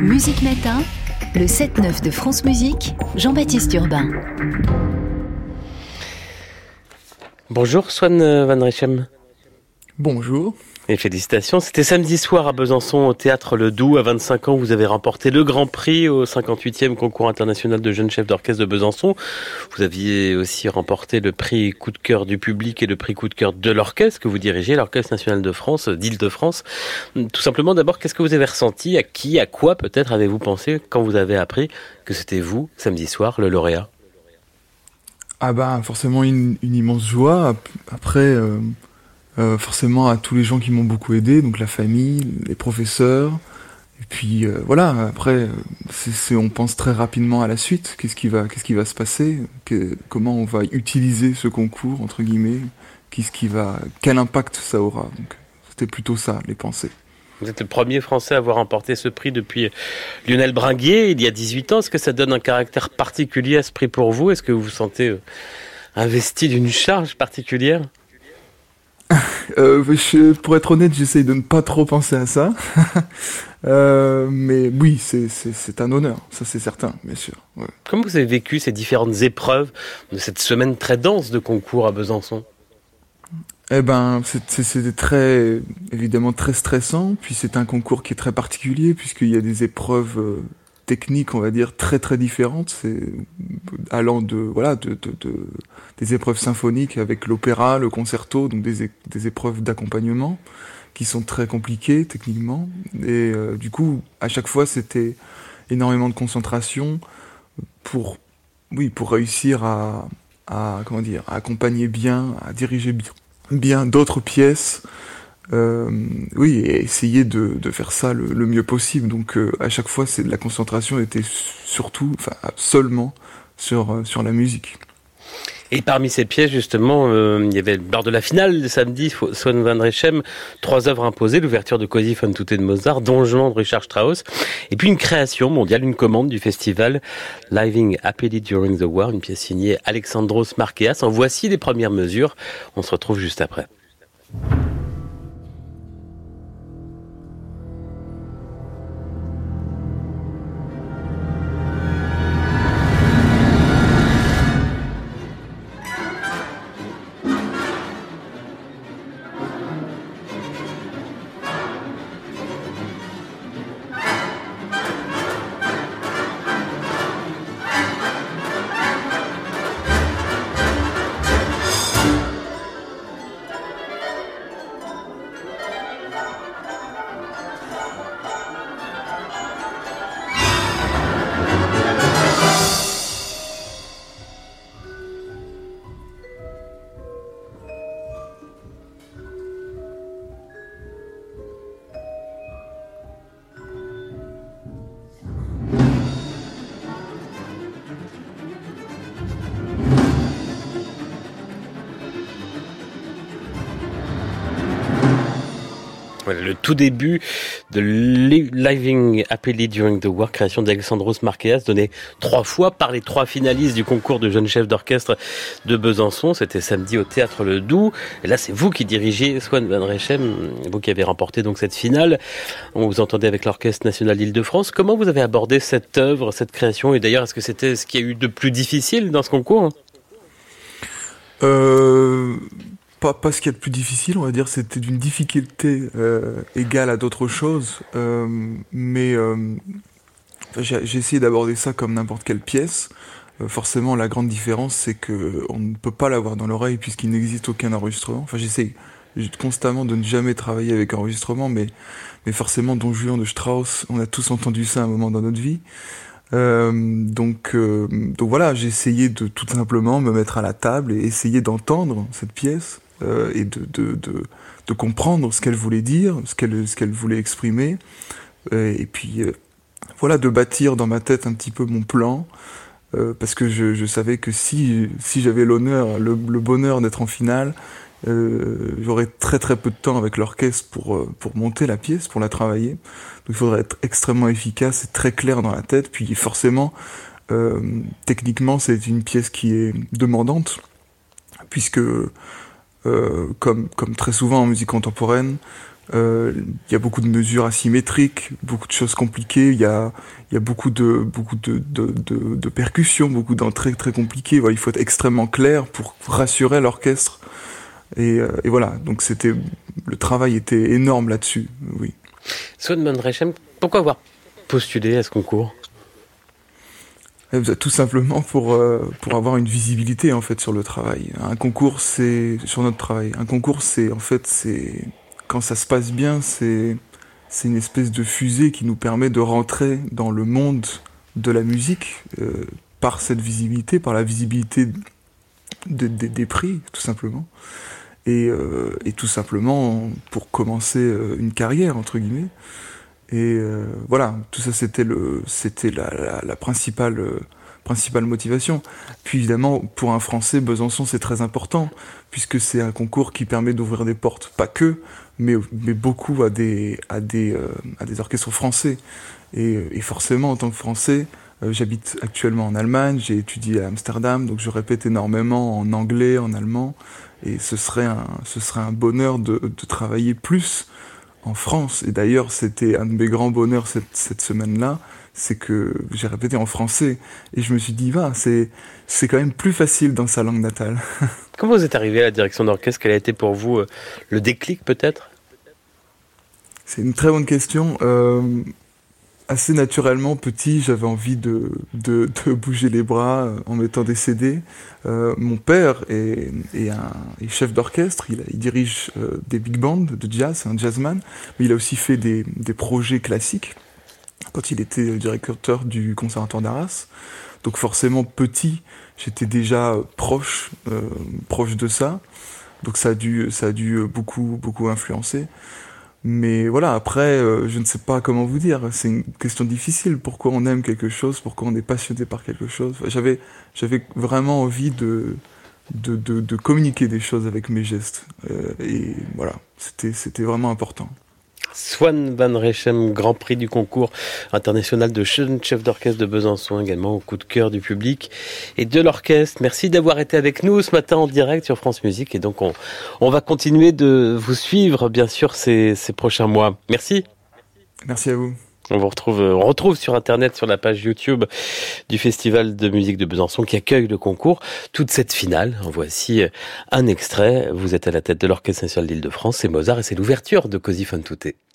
Musique Matin, le 7-9 de France Musique, Jean-Baptiste Urbain. Bonjour Swan Van Rechem. Bonjour. Et félicitations. C'était samedi soir à Besançon au théâtre Le Doux. À 25 ans, vous avez remporté le Grand Prix au 58e concours international de jeunes chefs d'orchestre de Besançon. Vous aviez aussi remporté le prix coup de cœur du public et le prix coup de cœur de l'orchestre que vous dirigez, l'Orchestre national de France, d'Île-de-France. Tout simplement, d'abord, qu'est-ce que vous avez ressenti? À qui, à quoi peut-être avez-vous pensé quand vous avez appris que c'était vous, samedi soir, le lauréat? Ah bah forcément une, immense joie. Après, euh, euh, forcément à tous les gens qui m'ont beaucoup aidé, donc la famille, les professeurs. Et puis euh, voilà, après, on pense très rapidement à la suite. Qu'est-ce qui va, qu'est-ce qui va se passer? Comment on va utiliser ce concours entre guillemets? Qu'est-ce qui va, quel impact ça aura? C'était plutôt ça, les pensées. Vous êtes le premier Français à avoir remporté ce prix depuis Lionel Bringuier il y a 18 ans. Est-ce que ça donne un caractère particulier à ce prix pour vous? Est-ce que vous vous sentez euh, investi d'une charge particulière? Euh, pour être honnête, j'essaye de ne pas trop penser à ça. euh, mais oui, c'est un honneur, ça c'est certain, bien sûr. Ouais. Comment vous avez vécu ces différentes épreuves de cette semaine très dense de concours à Besançon? Eh ben, c'était très, évidemment très stressant. Puis c'est un concours qui est très particulier puisqu'il y a des épreuves euh, techniques, on va dire, très très différentes. C'est allant de voilà de, de, de, des épreuves symphoniques avec l'opéra, le concerto, donc des, des épreuves d'accompagnement qui sont très compliquées techniquement. Et euh, du coup, à chaque fois, c'était énormément de concentration pour oui pour réussir à, comment dire accompagner bien, à diriger bien d'autres pièces euh, oui, et essayer de, faire ça le, mieux possible. Donc euh, à chaque fois, c'est la concentration était surtout, enfin seulement sur euh, sur la musique. Et parmi ces pièces, justement, il y avait lors de la finale de samedi, Swan van Rechem, trois œuvres imposées, l'ouverture de Così fan tutte de Mozart, Don Juan de Richard Strauss, et puis une création mondiale, une commande du festival Living Happily During the War, une pièce signée Alexandros Marqueas. En voici les premières mesures. On se retrouve juste après. Le tout début de Living Happily During the War, création d'Alexandros Marqueas, donné trois fois par les trois finalistes du concours de jeunes chefs d'orchestre de Besançon. C'était samedi au Théâtre Le Doux. Et là, c'est vous qui dirigez Swan Van Rechem, vous qui avez remporté donc cette finale. On vous entendait avec l'Orchestre National d'Île-de-France. Comment vous avez abordé cette œuvre, cette création? Et d'ailleurs, est-ce que c'était ce qu'il y a eu de plus difficile dans ce concours? Euh, pas, ce qu'il y a de plus difficile, on va dire, c'était d'une difficulté euh, égale à d'autres choses, euh, mais euh, j'ai essayé d'aborder ça comme n'importe quelle pièce. Forcément, la grande différence, c'est que on ne peut pas l'avoir dans l'oreille puisqu'il n'existe aucun enregistrement. Enfin, j'essaie constamment de ne jamais travailler avec enregistrement, mais, mais forcément, Don Juan de Strauss, on a tous entendu ça à un moment dans notre vie. Donc, donc voilà, j'ai essayé de tout simplement me mettre à la table et essayer d'entendre cette pièce euh, et de, de, de, comprendre ce qu'elle voulait dire, ce qu'elle qu'elle voulait exprimer, euh, et puis euh, voilà, de bâtir dans ma tête un petit peu mon plan, parce que je, je, savais que si, si j'avais l'honneur, le, bonheur d'être en finale, j'aurais très très peu de temps avec l'orchestre pour, pour monter la pièce, pour la travailler. Donc il faudrait être extrêmement efficace et très clair dans la tête. Puis forcément, techniquement, c'est une pièce qui est demandante, puisque comme, comme très souvent en musique contemporaine, il y a beaucoup de mesures asymétriques, beaucoup de choses compliquées. Il y a, beaucoup de percussions, beaucoup d'entrées très compliquées. Il faut être extrêmement clair pour rassurer l'orchestre. Et, et, voilà, donc le travail était énorme là-dessus. Oui. Swan pourquoi avoir postulé à ce concours? Tout simplement pour euh, pour avoir une visibilité en fait sur le travail. Un concours c'est sur notre travail. Un concours c'est en fait c'est quand ça se passe bien c'est c'est une espèce de fusée qui nous permet de rentrer dans le monde de la musique euh, par cette visibilité, par la visibilité de, de, des prix tout simplement. Et, euh, et, tout simplement pour commencer euh, une carrière entre guillemets. Et euh, voilà, tout ça c'était le, c'était la, la, la, principale, euh, principale motivation. Puis évidemment, pour un Français, Besançon c'est très important puisque c'est un concours qui permet d'ouvrir des portes, pas que, mais, mais beaucoup à des, à des, euh, à des orchestres français. Et, et, forcément, en tant que Français, euh, j'habite actuellement en Allemagne, j'ai étudié à Amsterdam, donc je répète énormément en anglais, en allemand, et ce serait un, ce serait un bonheur de, de travailler plus en France. Et d'ailleurs, c'était un de mes grands bonheurs cette, cette semaine-là, c'est que j'ai répété en français. Et je me suis dit, va, c'est, c'est quand même plus facile dans sa langue natale. Comment vous êtes arrivé à la direction d'orchestre? Quel a été pour vous euh, le déclic peut-être? C'est une très bonne question. Euh, assez naturellement, petit, j'avais envie de, de, de, bouger les bras euh, en mettant des CD. Euh, mon père est, est, un, est chef d'orchestre, il, dirige euh, des big bands de jazz, un jazzman, mais il a aussi fait des, des projets classiques quand il était directeur du conservatoire d'Arras. Donc forcément, petit, j'étais déjà proche, euh, proche de ça. Donc ça a dû, ça a dû beaucoup, beaucoup influencer. Mais voilà, après, euh, je ne sais pas comment vous dire. C'est une question difficile. Pourquoi on aime quelque chose? Pourquoi on est passionné par quelque chose? J'avais, j'avais vraiment envie de, de, de, communiquer des choses avec mes gestes. Euh, et voilà, c'était, c'était vraiment important. Swan Van Rechem, Grand Prix du concours international de jeune chef d'orchestre de Besançon, également au coup de cœur du public et de l'orchestre. Merci d'avoir été avec nous ce matin en direct sur France Musique. Et donc, on, on va continuer de vous suivre, bien sûr, ces, ces prochains mois. Merci. Merci à vous. On vous retrouve, on retrouve sur internet, sur la page YouTube du Festival de musique de Besançon qui accueille le concours, toute cette finale. En voici un extrait. Vous êtes à la tête de l'Orchestre national d'Île-de-France, c'est Mozart et c'est l'ouverture de Così fan tutte.